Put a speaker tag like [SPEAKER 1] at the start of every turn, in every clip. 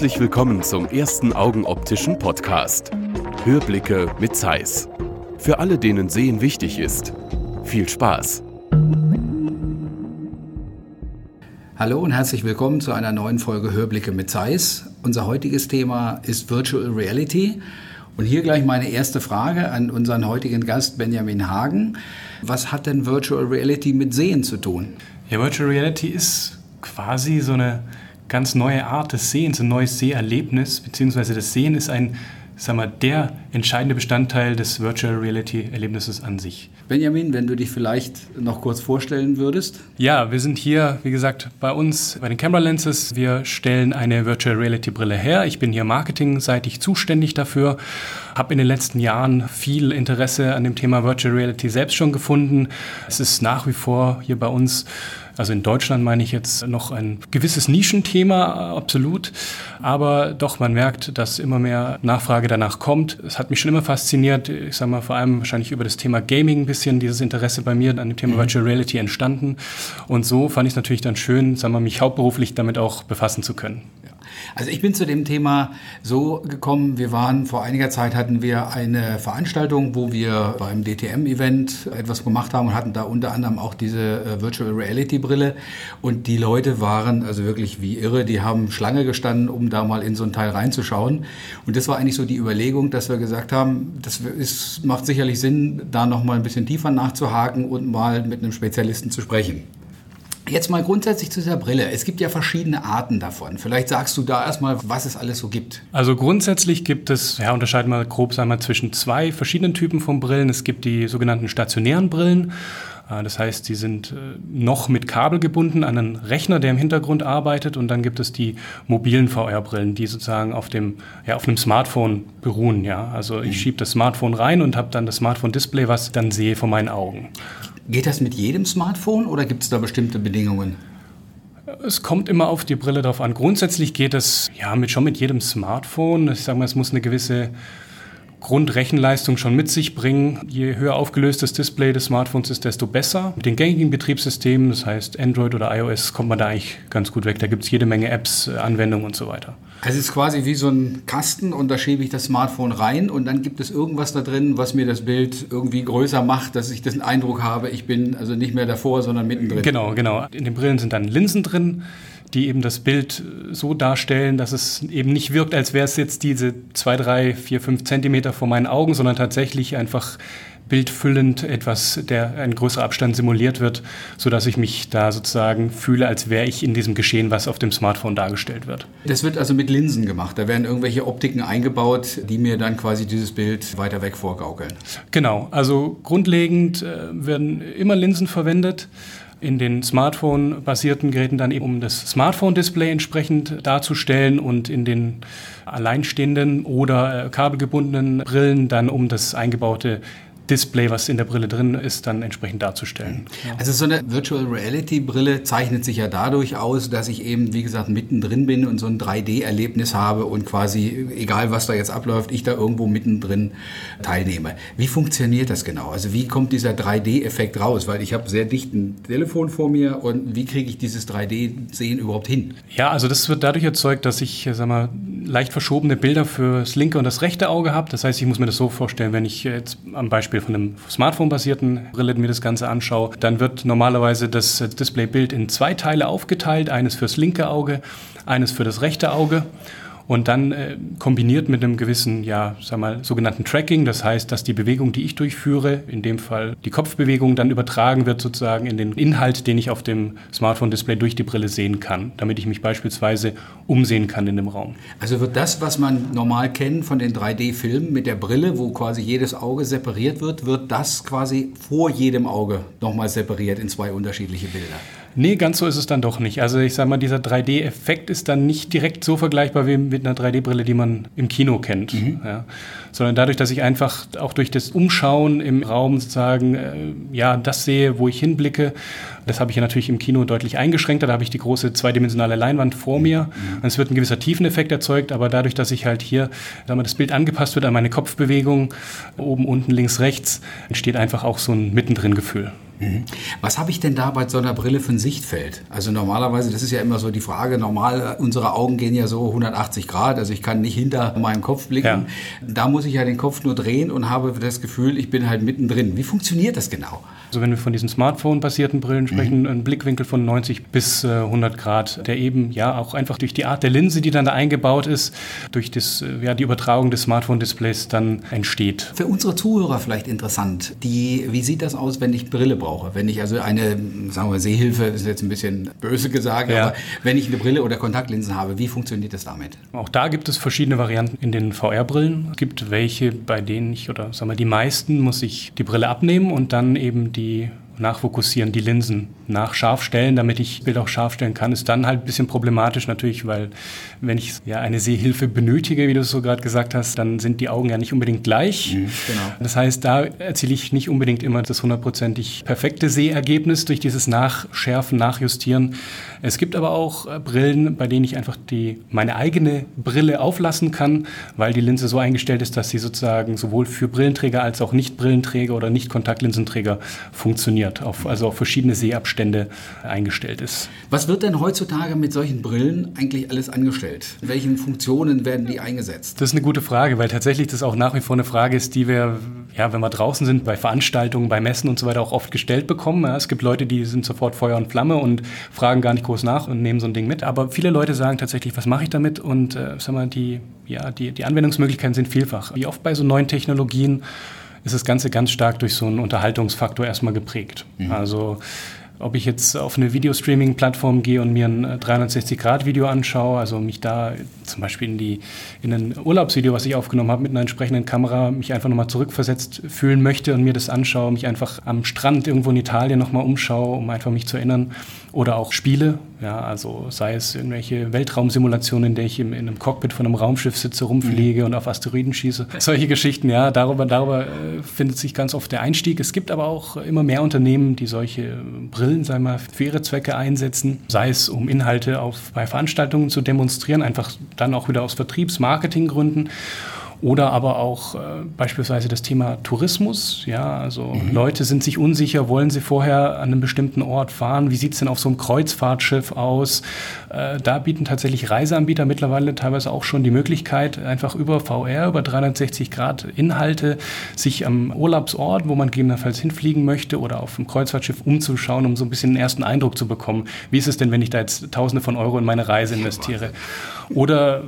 [SPEAKER 1] Herzlich willkommen zum ersten Augenoptischen Podcast. Hörblicke mit Zeiss. Für alle, denen Sehen wichtig ist. Viel Spaß.
[SPEAKER 2] Hallo und herzlich willkommen zu einer neuen Folge Hörblicke mit Zeiss. Unser heutiges Thema ist Virtual Reality. Und hier gleich meine erste Frage an unseren heutigen Gast Benjamin Hagen. Was hat denn Virtual Reality mit Sehen zu tun?
[SPEAKER 3] Ja, Virtual Reality ist quasi so eine ganz neue Art des Sehens, ein neues Seherlebnis, beziehungsweise das Sehen ist ein, sag mal, der entscheidende Bestandteil des Virtual Reality Erlebnisses an sich.
[SPEAKER 2] Benjamin, wenn du dich vielleicht noch kurz vorstellen würdest.
[SPEAKER 3] Ja, wir sind hier, wie gesagt, bei uns bei den Camera Lenses. Wir stellen eine Virtual Reality Brille her. Ich bin hier marketingseitig zuständig dafür, habe in den letzten Jahren viel Interesse an dem Thema Virtual Reality selbst schon gefunden. Es ist nach wie vor hier bei uns also in Deutschland meine ich jetzt noch ein gewisses Nischenthema, absolut. Aber doch, man merkt, dass immer mehr Nachfrage danach kommt. Es hat mich schon immer fasziniert. Ich sage mal, vor allem wahrscheinlich über das Thema Gaming ein bisschen dieses Interesse bei mir an dem Thema mhm. Virtual Reality entstanden. Und so fand ich es natürlich dann schön, sagen wir, mich hauptberuflich damit auch befassen zu können.
[SPEAKER 2] Also ich bin zu dem Thema so gekommen, wir waren vor einiger Zeit hatten wir eine Veranstaltung, wo wir beim DTM-Event etwas gemacht haben und hatten da unter anderem auch diese äh, Virtual Reality Brille und die Leute waren also wirklich wie irre, die haben Schlange gestanden, um da mal in so ein Teil reinzuschauen. Und das war eigentlich so die Überlegung, dass wir gesagt haben, das ist, macht sicherlich Sinn, da noch mal ein bisschen tiefer nachzuhaken und mal mit einem Spezialisten zu sprechen. Jetzt mal grundsätzlich zu dieser Brille. Es gibt ja verschiedene Arten davon. Vielleicht sagst du da erstmal, was es alles so gibt.
[SPEAKER 3] Also grundsätzlich gibt es, ja, unterscheiden wir grob sagen wir, zwischen zwei verschiedenen Typen von Brillen. Es gibt die sogenannten stationären Brillen. Äh, das heißt, die sind äh, noch mit Kabel gebunden an einen Rechner, der im Hintergrund arbeitet. Und dann gibt es die mobilen VR-Brillen, die sozusagen auf, dem, ja, auf einem Smartphone beruhen. Ja? Also ich mhm. schiebe das Smartphone rein und habe dann das Smartphone-Display, was ich dann sehe vor meinen Augen.
[SPEAKER 2] Geht das mit jedem Smartphone oder gibt es da bestimmte Bedingungen?
[SPEAKER 3] Es kommt immer auf die Brille drauf an. Grundsätzlich geht es ja mit, schon mit jedem Smartphone. Ich sage mal, es muss eine gewisse Grundrechenleistung schon mit sich bringen. Je höher aufgelöst das Display des Smartphones ist, desto besser. Mit den gängigen Betriebssystemen, das heißt Android oder iOS, kommt man da eigentlich ganz gut weg. Da gibt es jede Menge Apps, Anwendungen und so weiter.
[SPEAKER 2] Also es ist quasi wie so ein Kasten und da schiebe ich das Smartphone rein und dann gibt es irgendwas da drin, was mir das Bild irgendwie größer macht, dass ich den Eindruck habe, ich bin also nicht mehr davor, sondern mittendrin.
[SPEAKER 3] Genau, genau. In den Brillen sind dann Linsen drin, die eben das Bild so darstellen, dass es eben nicht wirkt, als wäre es jetzt diese zwei, drei, vier, fünf Zentimeter vor meinen Augen, sondern tatsächlich einfach bildfüllend etwas, der ein größerer Abstand simuliert wird, sodass ich mich da sozusagen fühle, als wäre ich in diesem Geschehen, was auf dem Smartphone dargestellt wird.
[SPEAKER 2] Das wird also mit Linsen gemacht. Da werden irgendwelche Optiken eingebaut, die mir dann quasi dieses Bild weiter weg vorgaukeln.
[SPEAKER 3] Genau. Also grundlegend äh, werden immer Linsen verwendet in den Smartphone-basierten Geräten dann eben, um das Smartphone-Display entsprechend darzustellen und in den alleinstehenden oder äh, kabelgebundenen Brillen dann um das eingebaute Display, was in der Brille drin ist, dann entsprechend darzustellen.
[SPEAKER 2] Ja. Also so eine Virtual Reality Brille zeichnet sich ja dadurch aus, dass ich eben, wie gesagt, mittendrin bin und so ein 3D-Erlebnis habe und quasi, egal was da jetzt abläuft, ich da irgendwo mittendrin teilnehme. Wie funktioniert das genau? Also wie kommt dieser 3D-Effekt raus? Weil ich habe sehr dicht ein Telefon vor mir und wie kriege ich dieses 3D-Sehen überhaupt hin?
[SPEAKER 3] Ja, also das wird dadurch erzeugt, dass ich, sag mal, leicht verschobene Bilder für das linke und das rechte Auge habe. Das heißt, ich muss mir das so vorstellen, wenn ich jetzt am Beispiel Beispiel von einem Smartphone-basierten Brille mir das Ganze anschaue, dann wird normalerweise das Displaybild in zwei Teile aufgeteilt, eines fürs linke Auge, eines für das rechte Auge und dann äh, kombiniert mit einem gewissen, ja, sag mal, sogenannten Tracking, das heißt, dass die Bewegung, die ich durchführe, in dem Fall die Kopfbewegung, dann übertragen wird sozusagen in den Inhalt, den ich auf dem Smartphone-Display durch die Brille sehen kann, damit ich mich beispielsweise umsehen kann in dem Raum.
[SPEAKER 2] Also wird das, was man normal kennt von den 3D-Filmen mit der Brille, wo quasi jedes Auge separiert wird, wird das quasi vor jedem Auge nochmal separiert in zwei unterschiedliche Bilder?
[SPEAKER 3] Nee, ganz so ist es dann doch nicht. Also ich sage mal, dieser 3D-Effekt ist dann nicht direkt so vergleichbar wie mit einer 3D-Brille, die man im Kino kennt. Mhm. Ja. Sondern dadurch, dass ich einfach auch durch das Umschauen im Raum sozusagen, äh, ja, das sehe, wo ich hinblicke. Das habe ich ja natürlich im Kino deutlich eingeschränkter. Da habe ich die große zweidimensionale Leinwand vor mir. Mhm. Und es wird ein gewisser Tiefeneffekt erzeugt, aber dadurch, dass ich halt hier, sagen wir, das Bild angepasst wird an meine Kopfbewegung, oben, unten, links, rechts, entsteht einfach auch so ein Mittendrin-Gefühl.
[SPEAKER 2] Mhm. Was habe ich denn da bei so einer Brille für ein Sichtfeld? Also normalerweise, das ist ja immer so die Frage, normal, unsere Augen gehen ja so 180 Grad, also ich kann nicht hinter meinem Kopf blicken. Ja. Da muss ich ja den Kopf nur drehen und habe das Gefühl, ich bin halt mittendrin. Wie funktioniert das genau?
[SPEAKER 3] Also wenn wir von diesen Smartphone-basierten Brillen sprechen, mhm. ein Blickwinkel von 90 bis 100 äh, Grad, der eben ja auch einfach durch die Art der Linse, die dann da eingebaut ist, durch das, äh, ja, die Übertragung des Smartphone-Displays dann entsteht.
[SPEAKER 2] Für unsere Zuhörer vielleicht interessant, die, wie sieht das aus, wenn ich Brille brauche? Wenn ich also eine, sagen wir, Sehhilfe, ist jetzt ein bisschen böse gesagt, ja. aber wenn ich eine Brille oder Kontaktlinsen habe, wie funktioniert das damit?
[SPEAKER 3] Auch da gibt es verschiedene Varianten in den VR-Brillen. Es gibt welche, bei denen ich, oder sagen wir, die meisten muss ich die Brille abnehmen und dann eben die nachfokussieren, die Linsen nach scharf stellen, damit ich Bild auch scharf stellen kann, ist dann halt ein bisschen problematisch natürlich, weil wenn ich ja eine Sehhilfe benötige, wie du es so gerade gesagt hast, dann sind die Augen ja nicht unbedingt gleich. Mhm, genau. Das heißt, da erziele ich nicht unbedingt immer das hundertprozentig perfekte Sehergebnis durch dieses Nachschärfen, Nachjustieren. Es gibt aber auch äh, Brillen, bei denen ich einfach die, meine eigene Brille auflassen kann, weil die Linse so eingestellt ist, dass sie sozusagen sowohl für Brillenträger als auch Nicht-Brillenträger oder Nicht-Kontaktlinsenträger funktioniert, auf, also auf verschiedene Sehabstände eingestellt ist.
[SPEAKER 2] Was wird denn heutzutage mit solchen Brillen eigentlich alles angestellt? In welchen Funktionen werden die eingesetzt?
[SPEAKER 3] Das ist eine gute Frage, weil tatsächlich das auch nach wie vor eine Frage ist, die wir, ja, wenn wir draußen sind, bei Veranstaltungen, bei Messen und so weiter auch oft gestellt bekommen. Ja, es gibt Leute, die sind sofort Feuer und Flamme und fragen gar nicht groß nach und nehmen so ein Ding mit. Aber viele Leute sagen tatsächlich, was mache ich damit? Und äh, sag mal, die, ja, die, die Anwendungsmöglichkeiten sind vielfach. Wie oft bei so neuen Technologien ist das Ganze ganz stark durch so einen Unterhaltungsfaktor erstmal geprägt. Mhm. Also ob ich jetzt auf eine Videostreaming-Plattform gehe und mir ein 360-Grad-Video anschaue, also mich da zum Beispiel in, die, in ein Urlaubsvideo, was ich aufgenommen habe, mit einer entsprechenden Kamera, mich einfach nochmal zurückversetzt fühlen möchte und mir das anschaue, mich einfach am Strand irgendwo in Italien nochmal umschaue, um einfach mich zu erinnern. Oder auch Spiele, ja, also sei es irgendwelche Weltraumsimulationen, in der ich in, in einem Cockpit von einem Raumschiff sitze, rumfliege mhm. und auf Asteroiden schieße. Solche Geschichten, ja, darüber, darüber äh, findet sich ganz oft der Einstieg. Es gibt aber auch immer mehr Unternehmen, die solche Brillen, sei mal, für ihre Zwecke einsetzen, sei es um Inhalte auf, bei Veranstaltungen zu demonstrieren, einfach dann auch wieder aus Vertriebs-Marketing-Gründen oder aber auch äh, beispielsweise das Thema Tourismus. Ja, also mhm. Leute sind sich unsicher, wollen sie vorher an einem bestimmten Ort fahren? Wie sieht es denn auf so einem Kreuzfahrtschiff aus? Äh, da bieten tatsächlich Reiseanbieter mittlerweile teilweise auch schon die Möglichkeit, einfach über VR, über 360 Grad Inhalte, sich am Urlaubsort, wo man gegebenenfalls hinfliegen möchte oder auf dem Kreuzfahrtschiff umzuschauen, um so ein bisschen einen ersten Eindruck zu bekommen. Wie ist es denn, wenn ich da jetzt Tausende von Euro in meine Reise investiere? Oder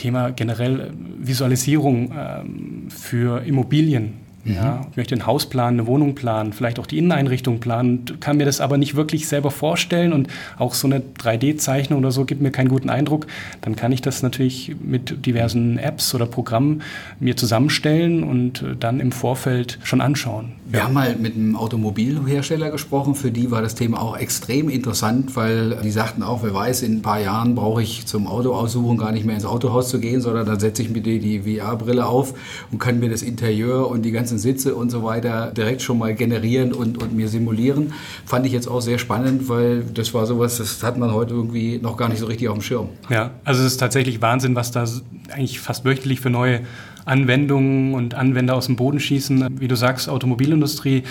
[SPEAKER 3] Thema generell äh, Visualisierung ähm, für Immobilien. Ja, ich möchte ein Haus planen, eine Wohnung planen, vielleicht auch die Inneneinrichtung planen, kann mir das aber nicht wirklich selber vorstellen und auch so eine 3D-Zeichnung oder so gibt mir keinen guten Eindruck. Dann kann ich das natürlich mit diversen Apps oder Programmen mir zusammenstellen und äh, dann im Vorfeld schon anschauen.
[SPEAKER 2] Wir ja. haben mal mit einem Automobilhersteller gesprochen, für die war das Thema auch extrem interessant, weil die sagten auch, wer weiß, in ein paar Jahren brauche ich zum Auto aussuchen gar nicht mehr ins Autohaus zu gehen, sondern dann setze ich mir die, die VR-Brille auf und kann mir das Interieur und die ganze ganzen Sitze und so weiter direkt schon mal generieren und, und mir simulieren. Fand ich jetzt auch sehr spannend, weil das war sowas, das hat man heute irgendwie noch gar nicht so richtig auf dem Schirm.
[SPEAKER 3] Ja, also es ist tatsächlich Wahnsinn, was da eigentlich fast wöchentlich für neue Anwendungen und Anwender aus dem Boden schießen. Wie du sagst, Automobilindustrie,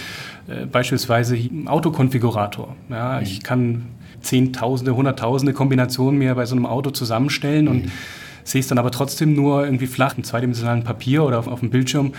[SPEAKER 3] äh, beispielsweise Autokonfigurator. Ja, ich mhm. kann Zehntausende, Hunderttausende Kombinationen mir bei so einem Auto zusammenstellen und mhm. sehe es dann aber trotzdem nur irgendwie flach im zweidimensionalen Papier oder auf, auf dem Bildschirm.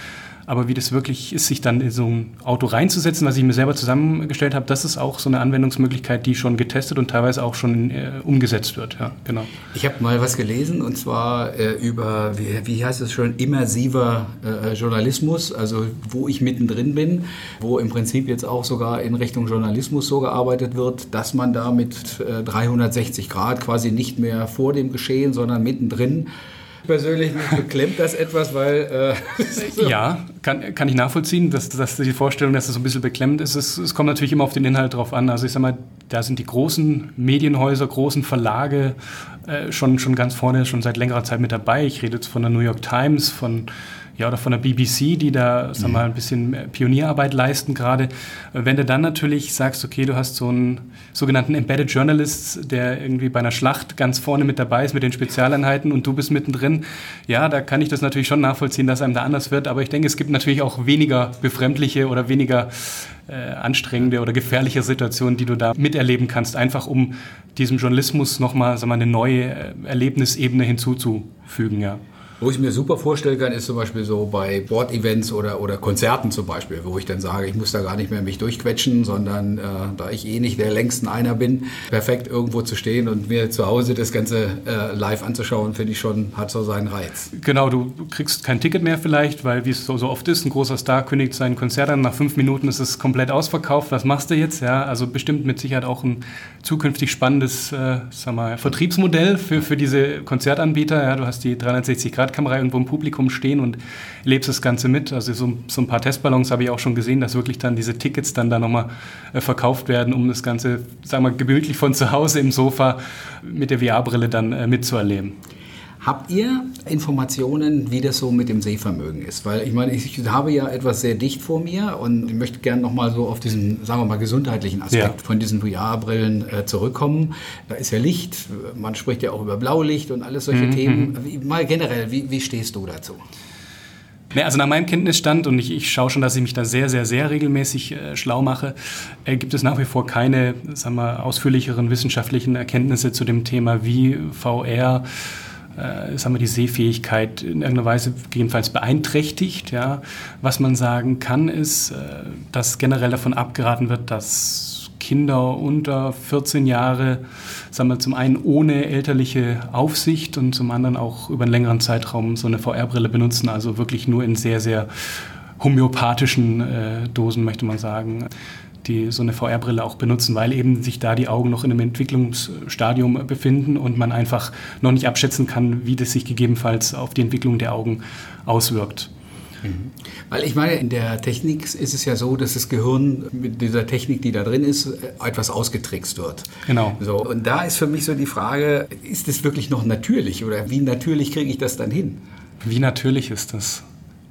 [SPEAKER 3] Aber wie das wirklich ist, sich dann in so ein Auto reinzusetzen, was ich mir selber zusammengestellt habe, das ist auch so eine Anwendungsmöglichkeit, die schon getestet und teilweise auch schon äh, umgesetzt wird. Ja, genau.
[SPEAKER 2] Ich habe mal was gelesen und zwar äh, über, wie, wie, heißt es schon, immersiver äh, Journalismus, also wo ich mittendrin bin, wo im Prinzip jetzt auch sogar in Richtung Journalismus so gearbeitet wird, dass man da mit 360 äh, Grad quasi nicht mehr vor dem Geschehen, sondern mittendrin persönlich beklemmt das etwas, weil...
[SPEAKER 3] Äh, so. Ja, kann, kann ich nachvollziehen, dass, dass die Vorstellung, dass das so ein bisschen beklemmend ist. Es, es kommt natürlich immer auf den Inhalt drauf an. Also ich sag mal, da sind die großen Medienhäuser, großen Verlage äh, schon, schon ganz vorne, schon seit längerer Zeit mit dabei. Ich rede jetzt von der New York Times, von ja, oder von der BBC, die da sag mal, ein bisschen Pionierarbeit leisten gerade. Wenn du dann natürlich sagst, okay, du hast so einen sogenannten Embedded Journalist, der irgendwie bei einer Schlacht ganz vorne mit dabei ist mit den Spezialeinheiten und du bist mittendrin, ja, da kann ich das natürlich schon nachvollziehen, dass einem da anders wird, aber ich denke, es gibt natürlich auch weniger befremdliche oder weniger äh, anstrengende oder gefährliche Situation, die du da miterleben kannst, einfach um diesem Journalismus nochmal eine neue äh, Erlebnisebene hinzuzufügen. Ja.
[SPEAKER 2] Wo ich mir super vorstellen kann, ist zum Beispiel so bei Sportevents oder, oder Konzerten zum Beispiel, wo ich dann sage, ich muss da gar nicht mehr mich durchquetschen, sondern äh, da ich eh nicht der längsten einer bin, perfekt irgendwo zu stehen und mir zu Hause das Ganze äh, live anzuschauen, finde ich schon, hat so seinen Reiz.
[SPEAKER 3] Genau, du kriegst kein Ticket mehr vielleicht, weil wie es so, so oft ist, ein großer Star kündigt sein Konzert an, nach fünf Minuten ist es komplett ausverkauft, was machst du jetzt? Ja, also bestimmt mit Sicherheit auch ein zukünftig spannendes äh, sag mal, Vertriebsmodell für, für diese Konzertanbieter. Ja, du hast die 360 Grad Kamera irgendwo im Publikum stehen und lebst das Ganze mit. Also so, so ein paar Testballons habe ich auch schon gesehen, dass wirklich dann diese Tickets dann da nochmal äh, verkauft werden, um das Ganze, sagen wir, gemütlich von zu Hause im Sofa mit der VR-Brille dann äh, mitzuerleben.
[SPEAKER 2] Habt ihr Informationen, wie das so mit dem Sehvermögen ist? Weil ich meine, ich habe ja etwas sehr dicht vor mir und ich möchte gerne nochmal so auf diesen, sagen wir mal, gesundheitlichen Aspekt ja. von diesen VR-Brillen äh, zurückkommen. Da ist ja Licht, man spricht ja auch über Blaulicht und alles solche mhm. Themen. Wie, mal generell, wie, wie stehst du dazu?
[SPEAKER 3] Ja, also nach meinem Kenntnisstand, und ich, ich schaue schon, dass ich mich da sehr, sehr, sehr regelmäßig äh, schlau mache, äh, gibt es nach wie vor keine sagen wir, ausführlicheren wissenschaftlichen Erkenntnisse zu dem Thema, wie VR äh, sagen wir, die Sehfähigkeit in irgendeiner Weise gegebenenfalls beeinträchtigt. Ja. Was man sagen kann, ist, äh, dass generell davon abgeraten wird, dass Kinder unter 14 Jahre, sagen wir, zum einen ohne elterliche Aufsicht und zum anderen auch über einen längeren Zeitraum so eine VR-Brille benutzen, also wirklich nur in sehr, sehr homöopathischen äh, Dosen, möchte man sagen die so eine VR-Brille auch benutzen, weil eben sich da die Augen noch in einem Entwicklungsstadium befinden und man einfach noch nicht abschätzen kann, wie das sich gegebenenfalls auf die Entwicklung der Augen auswirkt.
[SPEAKER 2] Mhm. Weil ich meine, in der Technik ist es ja so, dass das Gehirn mit dieser Technik, die da drin ist, etwas ausgetrickst wird.
[SPEAKER 3] Genau.
[SPEAKER 2] So, und da ist für mich so die Frage, ist das wirklich noch natürlich oder wie natürlich kriege ich das dann hin?
[SPEAKER 3] Wie natürlich ist das?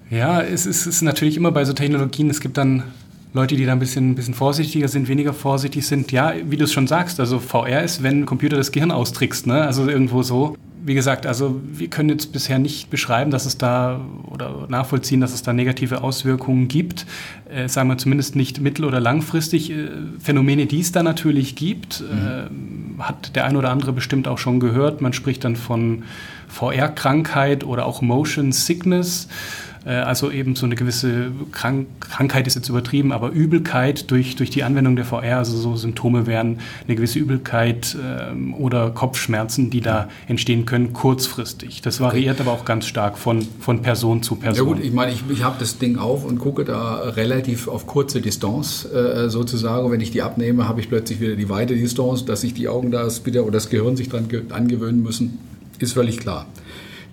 [SPEAKER 3] Ja, es ist, es ist natürlich immer bei so Technologien, es gibt dann Leute, die da ein bisschen, ein bisschen vorsichtiger sind, weniger vorsichtig sind. Ja, wie du es schon sagst, also VR ist, wenn ein Computer das Gehirn austrickst, ne? also irgendwo so. Wie gesagt, also wir können jetzt bisher nicht beschreiben, dass es da oder nachvollziehen, dass es da negative Auswirkungen gibt. Äh, sagen wir zumindest nicht mittel- oder langfristig. Äh, Phänomene, die es da natürlich gibt, mhm. äh, hat der ein oder andere bestimmt auch schon gehört. Man spricht dann von VR-Krankheit oder auch Motion Sickness. Äh, also eben so eine gewisse Krank Krankheit ist jetzt übertrieben, aber Übelkeit durch, durch die Anwendung der VR, also so Symptome wären eine gewisse Übelkeit ähm, oder Kopfschmerzen, die da entstehen können, kurzfristig. Das variiert aber auch ganz stark von, von Person zu Person.
[SPEAKER 2] Ja gut, ich meine, ich, ich habe das Ding auf und gucke da relativ auf kurze Distanz äh, sozusagen. Wenn ich die abnehme, habe ich plötzlich wieder die weite Distanz, dass sich die Augen da wieder oder das Gehirn sich dran angewöhnen müssen, ist völlig klar.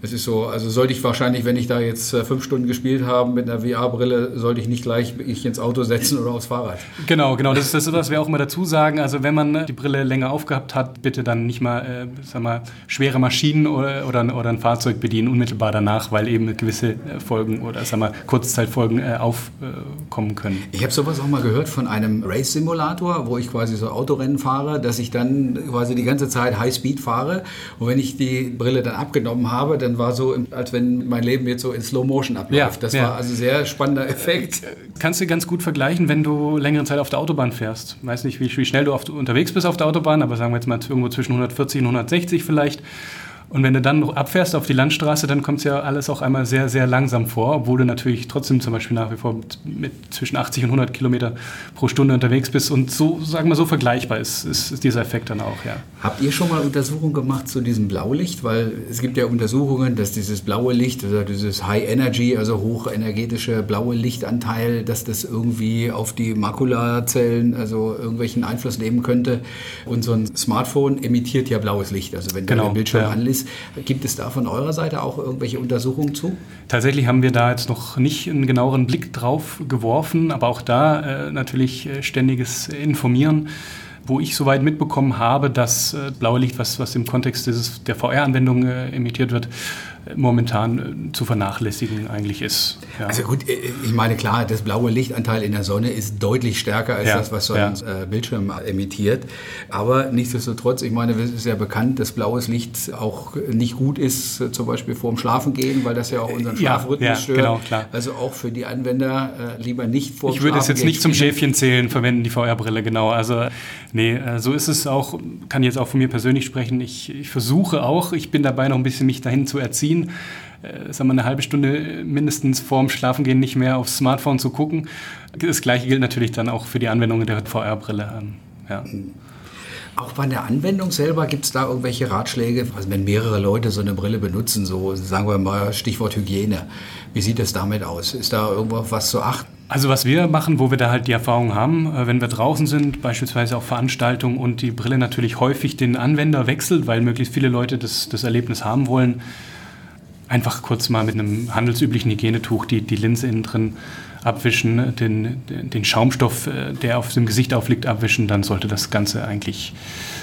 [SPEAKER 2] Es ist so, also sollte ich wahrscheinlich, wenn ich da jetzt äh, fünf Stunden gespielt habe mit einer VR-Brille, sollte ich nicht gleich ich ins Auto setzen oder aufs Fahrrad.
[SPEAKER 3] Genau, genau. Das ist das, was wir auch immer dazu sagen. Also wenn man die Brille länger aufgehabt hat, bitte dann nicht mal, äh, sag mal schwere Maschinen oder, oder, oder, ein Fahrzeug bedienen unmittelbar danach, weil eben gewisse äh, Folgen oder sag mal Kurzzeitfolgen äh, aufkommen können.
[SPEAKER 2] Ich habe sowas auch mal gehört von einem Race-Simulator, wo ich quasi so Autorennen fahre, dass ich dann quasi die ganze Zeit High Speed fahre und wenn ich die Brille dann abgenommen habe, dann war so, als wenn mein Leben jetzt so in Slow Motion abläuft. Ja, das ja. war also ein sehr spannender Effekt.
[SPEAKER 3] Kannst du ganz gut vergleichen, wenn du längere Zeit auf der Autobahn fährst. Ich weiß nicht, wie, wie schnell du auf, unterwegs bist auf der Autobahn, aber sagen wir jetzt mal irgendwo zwischen 140 und 160 vielleicht. Und wenn du dann abfährst auf die Landstraße, dann kommt es ja alles auch einmal sehr, sehr langsam vor, obwohl du natürlich trotzdem zum Beispiel nach wie vor mit, zwischen 80 und 100 Kilometer pro Stunde unterwegs bist. Und so, sagen wir so vergleichbar ist, ist, ist dieser Effekt dann auch, ja.
[SPEAKER 2] Habt ihr schon mal Untersuchungen gemacht zu diesem Blaulicht? Weil es gibt ja Untersuchungen, dass dieses blaue Licht, also dieses High Energy, also hochenergetische blaue Lichtanteil, dass das irgendwie auf die Makulazellen, also irgendwelchen Einfluss nehmen könnte. Und so ein Smartphone emittiert ja blaues Licht. Also wenn genau, der Bildschirm ja. anlässt, ist. Gibt es da von eurer Seite auch irgendwelche Untersuchungen zu?
[SPEAKER 3] Tatsächlich haben wir da jetzt noch nicht einen genaueren Blick drauf geworfen, aber auch da äh, natürlich äh, ständiges Informieren wo ich soweit mitbekommen habe, dass äh, blaue Licht, was, was im Kontext dieses, der VR-Anwendung äh, emittiert wird, momentan äh, zu vernachlässigen eigentlich ist.
[SPEAKER 2] Ja. Also gut, äh, ich meine klar, das blaue Lichtanteil in der Sonne ist deutlich stärker als ja, das, was so ein ja. Äh, Bildschirm emittiert. Aber nichtsdestotrotz, ich meine, es ist ja bekannt, dass blaues Licht auch nicht gut ist, zum Beispiel vorm Schlafengehen, weil das ja auch unseren Schlafrhythmus stört. Genau, klar. Also auch für die Anwender lieber nicht
[SPEAKER 3] vorm Ich würde es jetzt nicht zum Schäfchen zählen, verwenden die VR-Brille, genau. Also nee, so ist es auch, kann jetzt auch von mir persönlich sprechen. Ich, ich versuche auch, ich bin dabei noch ein bisschen mich dahin zu erziehen, äh, sagen wir, eine halbe Stunde mindestens vorm Schlafengehen nicht mehr aufs Smartphone zu gucken. Das gleiche gilt natürlich dann auch für die Anwendung der VR-Brille. Ja.
[SPEAKER 2] Auch bei der Anwendung selber gibt es da irgendwelche Ratschläge? Also wenn mehrere Leute so eine Brille benutzen, so sagen wir mal Stichwort Hygiene, wie sieht es damit aus? Ist da irgendwo was zu achten?
[SPEAKER 3] Also was wir machen, wo wir da halt die Erfahrung haben, äh, wenn wir draußen sind, beispielsweise auf Veranstaltungen und die Brille natürlich häufig den Anwender wechselt, weil möglichst viele Leute das, das Erlebnis haben wollen, einfach kurz mal mit einem handelsüblichen Hygienetuch die, die Linse innen drin abwischen, den, den Schaumstoff, äh, der auf dem Gesicht aufliegt, abwischen, dann sollte das Ganze eigentlich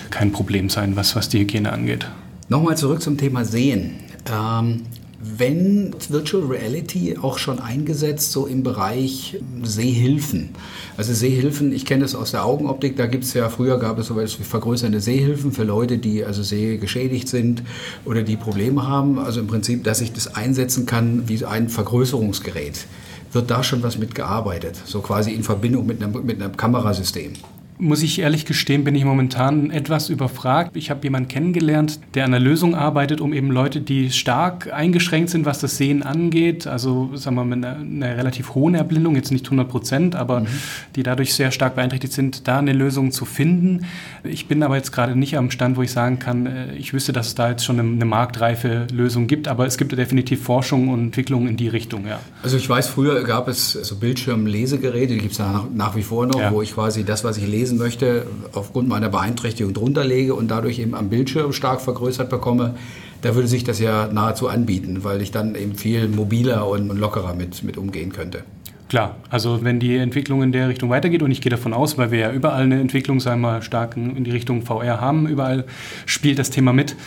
[SPEAKER 3] kein Problem sein, was, was die Hygiene angeht.
[SPEAKER 2] Nochmal zurück zum Thema Sehen. Ähm, wenn Virtual Reality auch schon eingesetzt, so im Bereich Sehhilfen. Also Sehhilfen, ich kenne das aus der Augenoptik, da gibt es ja, früher gab es sowas wie vergrößernde Sehhilfen für Leute, die also sehgeschädigt sind oder die Probleme haben. Also im Prinzip, dass ich das einsetzen kann wie ein Vergrößerungsgerät. Wird da schon was mitgearbeitet? So quasi in Verbindung mit einem, mit einem Kamerasystem?
[SPEAKER 3] Muss ich ehrlich gestehen, bin ich momentan etwas überfragt. Ich habe jemanden kennengelernt, der an einer Lösung arbeitet, um eben Leute, die stark eingeschränkt sind, was das Sehen angeht, also sagen wir mal mit einer, einer relativ hohen Erblindung, jetzt nicht 100 Prozent, aber mhm. die dadurch sehr stark beeinträchtigt sind, da eine Lösung zu finden. Ich bin aber jetzt gerade nicht am Stand, wo ich sagen kann, äh, ich wüsste, dass es da jetzt schon eine, eine marktreife Lösung gibt, aber es gibt definitiv Forschung und Entwicklung in die Richtung, ja.
[SPEAKER 2] Also ich weiß, früher gab es so Bildschirmlesegeräte, die gibt es nach, nach wie vor noch, ja. wo ich quasi das, was ich lese, lesen möchte, aufgrund meiner Beeinträchtigung drunter lege und dadurch eben am Bildschirm stark vergrößert bekomme, da würde sich das ja nahezu anbieten, weil ich dann eben viel mobiler und lockerer mit, mit umgehen könnte.
[SPEAKER 3] Klar, also wenn die Entwicklung in der Richtung weitergeht und ich gehe davon aus, weil wir ja überall eine Entwicklung, sagen wir mal, stark in die Richtung VR haben, überall spielt das Thema mit,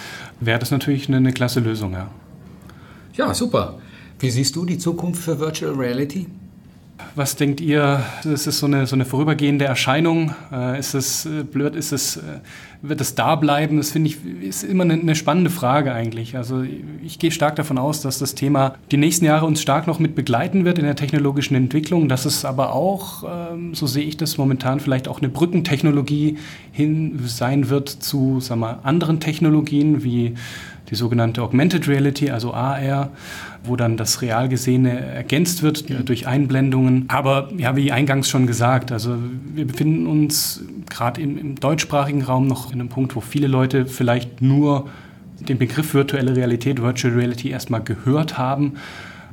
[SPEAKER 3] wäre das natürlich eine, eine klasse Lösung, ja.
[SPEAKER 2] Ja, super. Wie siehst du die Zukunft für Virtual Reality?
[SPEAKER 3] Was denkt ihr? Ist es so eine, so eine vorübergehende Erscheinung? Äh, ist es äh, blöd? Ist es, äh, wird es da bleiben? Das finde ich ist immer eine, spannende Frage eigentlich. Also ich gehe stark davon aus, dass das Thema die nächsten Jahre uns stark noch mit begleiten wird in der technologischen Entwicklung. Dass es aber auch, ähm, so sehe ich das momentan, vielleicht auch eine Brückentechnologie hin sein wird zu sagen wir, anderen Technologien wie die sogenannte Augmented Reality, also AR, wo dann das real Gesehene ergänzt wird ja. durch Einblendungen. Aber ja, wie eingangs schon gesagt, also wir befinden uns gerade im, im deutschsprachigen Raum noch in einem Punkt, wo viele Leute vielleicht nur den Begriff virtuelle Realität, Virtual Reality erstmal gehört haben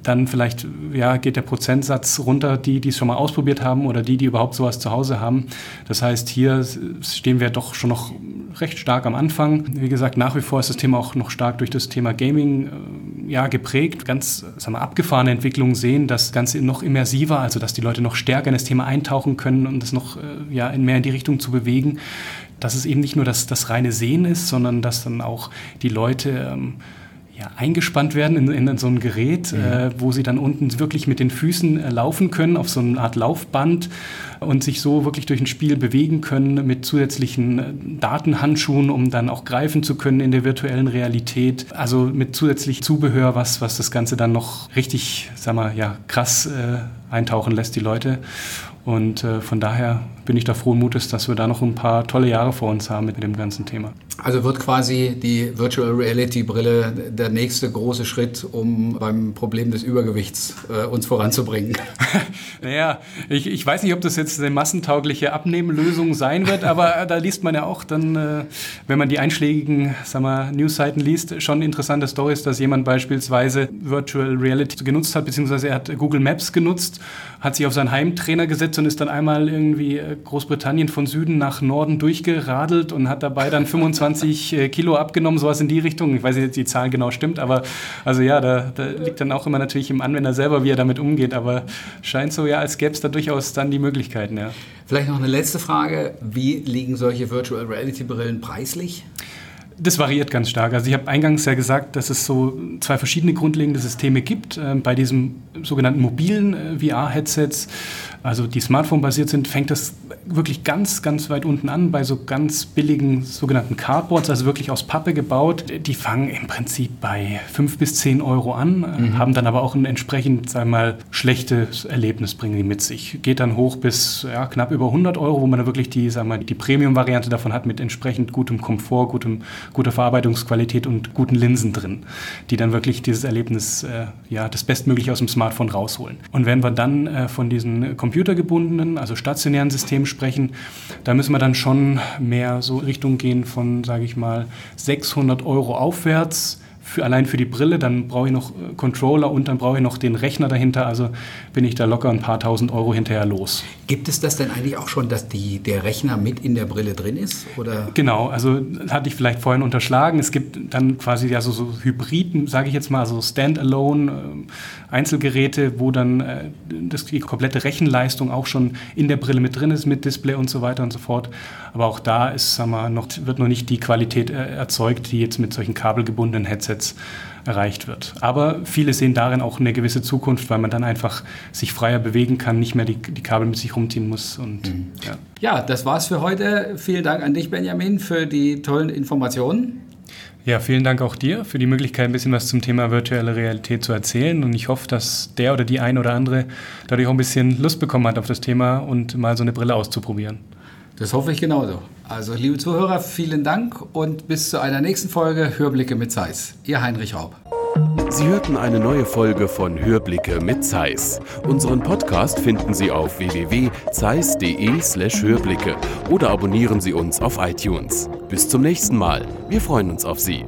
[SPEAKER 3] dann vielleicht ja, geht der Prozentsatz runter, die, die es schon mal ausprobiert haben oder die, die überhaupt sowas zu Hause haben. Das heißt, hier stehen wir doch schon noch recht stark am Anfang. Wie gesagt, nach wie vor ist das Thema auch noch stark durch das Thema Gaming äh, ja, geprägt. Ganz sagen wir, abgefahrene Entwicklungen sehen, das Ganze noch immersiver, also dass die Leute noch stärker in das Thema eintauchen können und das noch äh, ja, mehr in die Richtung zu bewegen. Dass es eben nicht nur das, das reine Sehen ist, sondern dass dann auch die Leute ähm, ja, eingespannt werden in, in so ein Gerät, mhm. äh, wo sie dann unten wirklich mit den Füßen äh, laufen können, auf so eine Art Laufband und sich so wirklich durch ein Spiel bewegen können mit zusätzlichen äh, Datenhandschuhen, um dann auch greifen zu können in der virtuellen Realität. Also mit zusätzlich Zubehör, was, was das Ganze dann noch richtig, sag mal, ja, krass äh, eintauchen lässt, die Leute. Und von daher bin ich da frohen Mutes, dass wir da noch ein paar tolle Jahre vor uns haben mit dem ganzen Thema.
[SPEAKER 2] Also wird quasi die Virtual Reality Brille der nächste große Schritt, um beim Problem des Übergewichts äh, uns voranzubringen.
[SPEAKER 3] naja, ich, ich weiß nicht, ob das jetzt eine massentaugliche Abnehmlösung sein wird, aber da liest man ja auch dann, äh, wenn man die einschlägigen Newsseiten liest, schon interessante Stories, dass jemand beispielsweise Virtual Reality genutzt hat, beziehungsweise er hat Google Maps genutzt, hat sich auf seinen Heimtrainer gesetzt und ist dann einmal irgendwie äh, Großbritannien von Süden nach Norden durchgeradelt und hat dabei dann 25 äh, Kilo abgenommen, sowas in die Richtung. Ich weiß nicht, ob die Zahl genau stimmt, aber also ja, da, da liegt dann auch immer natürlich im Anwender selber, wie er damit umgeht. Aber scheint so ja, als gäbe es da durchaus dann die Möglichkeiten, ja.
[SPEAKER 2] Vielleicht noch eine letzte Frage. Wie liegen solche Virtual Reality Brillen preislich?
[SPEAKER 3] Das variiert ganz stark. Also ich habe eingangs ja gesagt, dass es so zwei verschiedene grundlegende Systeme gibt. Ähm, bei diesen sogenannten mobilen äh, VR-Headsets, also die Smartphone-basiert sind, fängt das wirklich ganz, ganz weit unten an bei so ganz billigen sogenannten Cardboards, also wirklich aus Pappe gebaut. Die fangen im Prinzip bei 5 bis 10 Euro an, äh, mhm. haben dann aber auch ein entsprechend, sagen wir mal, schlechtes Erlebnis bringen die mit sich. Geht dann hoch bis ja, knapp über 100 Euro, wo man dann wirklich die, sagen wir mal, die Premium-Variante davon hat mit entsprechend gutem Komfort, gutem, guter Verarbeitungsqualität und guten Linsen drin, die dann wirklich dieses Erlebnis, äh, ja, das Bestmögliche aus dem Smartphone rausholen. Und wenn wir dann äh, von diesen computergebundenen, also stationären Systemen sprechen, da müssen wir dann schon mehr so Richtung gehen von, sage ich mal, 600 Euro aufwärts für, allein für die Brille, dann brauche ich noch äh, Controller und dann brauche ich noch den Rechner dahinter. Also bin ich da locker ein paar tausend Euro hinterher los.
[SPEAKER 2] Gibt es das denn eigentlich auch schon, dass die, der Rechner mit in der Brille drin ist? Oder?
[SPEAKER 3] Genau, also hatte ich vielleicht vorhin unterschlagen. Es gibt dann quasi ja so, so Hybriden, sage ich jetzt mal, also Standalone äh, Einzelgeräte, wo dann äh, das, die komplette Rechenleistung auch schon in der Brille mit drin ist, mit Display und so weiter und so fort. Aber auch da ist, sagen wir, noch, wird noch nicht die Qualität äh, erzeugt, die jetzt mit solchen kabelgebundenen Headsets erreicht wird. Aber viele sehen darin auch eine gewisse Zukunft, weil man dann einfach sich freier bewegen kann, nicht mehr die, die Kabel mit sich rumziehen muss. Und,
[SPEAKER 2] mhm. ja. ja, das war's für heute. Vielen Dank an dich, Benjamin, für die tollen Informationen.
[SPEAKER 3] Ja, vielen Dank auch dir für die Möglichkeit, ein bisschen was zum Thema virtuelle Realität zu erzählen. Und ich hoffe, dass der oder die ein oder andere dadurch auch ein bisschen Lust bekommen hat auf das Thema und mal so eine Brille auszuprobieren.
[SPEAKER 2] Das hoffe ich genauso. Also, liebe Zuhörer, vielen Dank und bis zu einer nächsten Folge Hörblicke mit Zeiss. Ihr Heinrich Raub.
[SPEAKER 1] Sie hörten eine neue Folge von Hörblicke mit Zeiss. Unseren Podcast finden Sie auf www.zeiss.de/hörblicke oder abonnieren Sie uns auf iTunes. Bis zum nächsten Mal. Wir freuen uns auf Sie.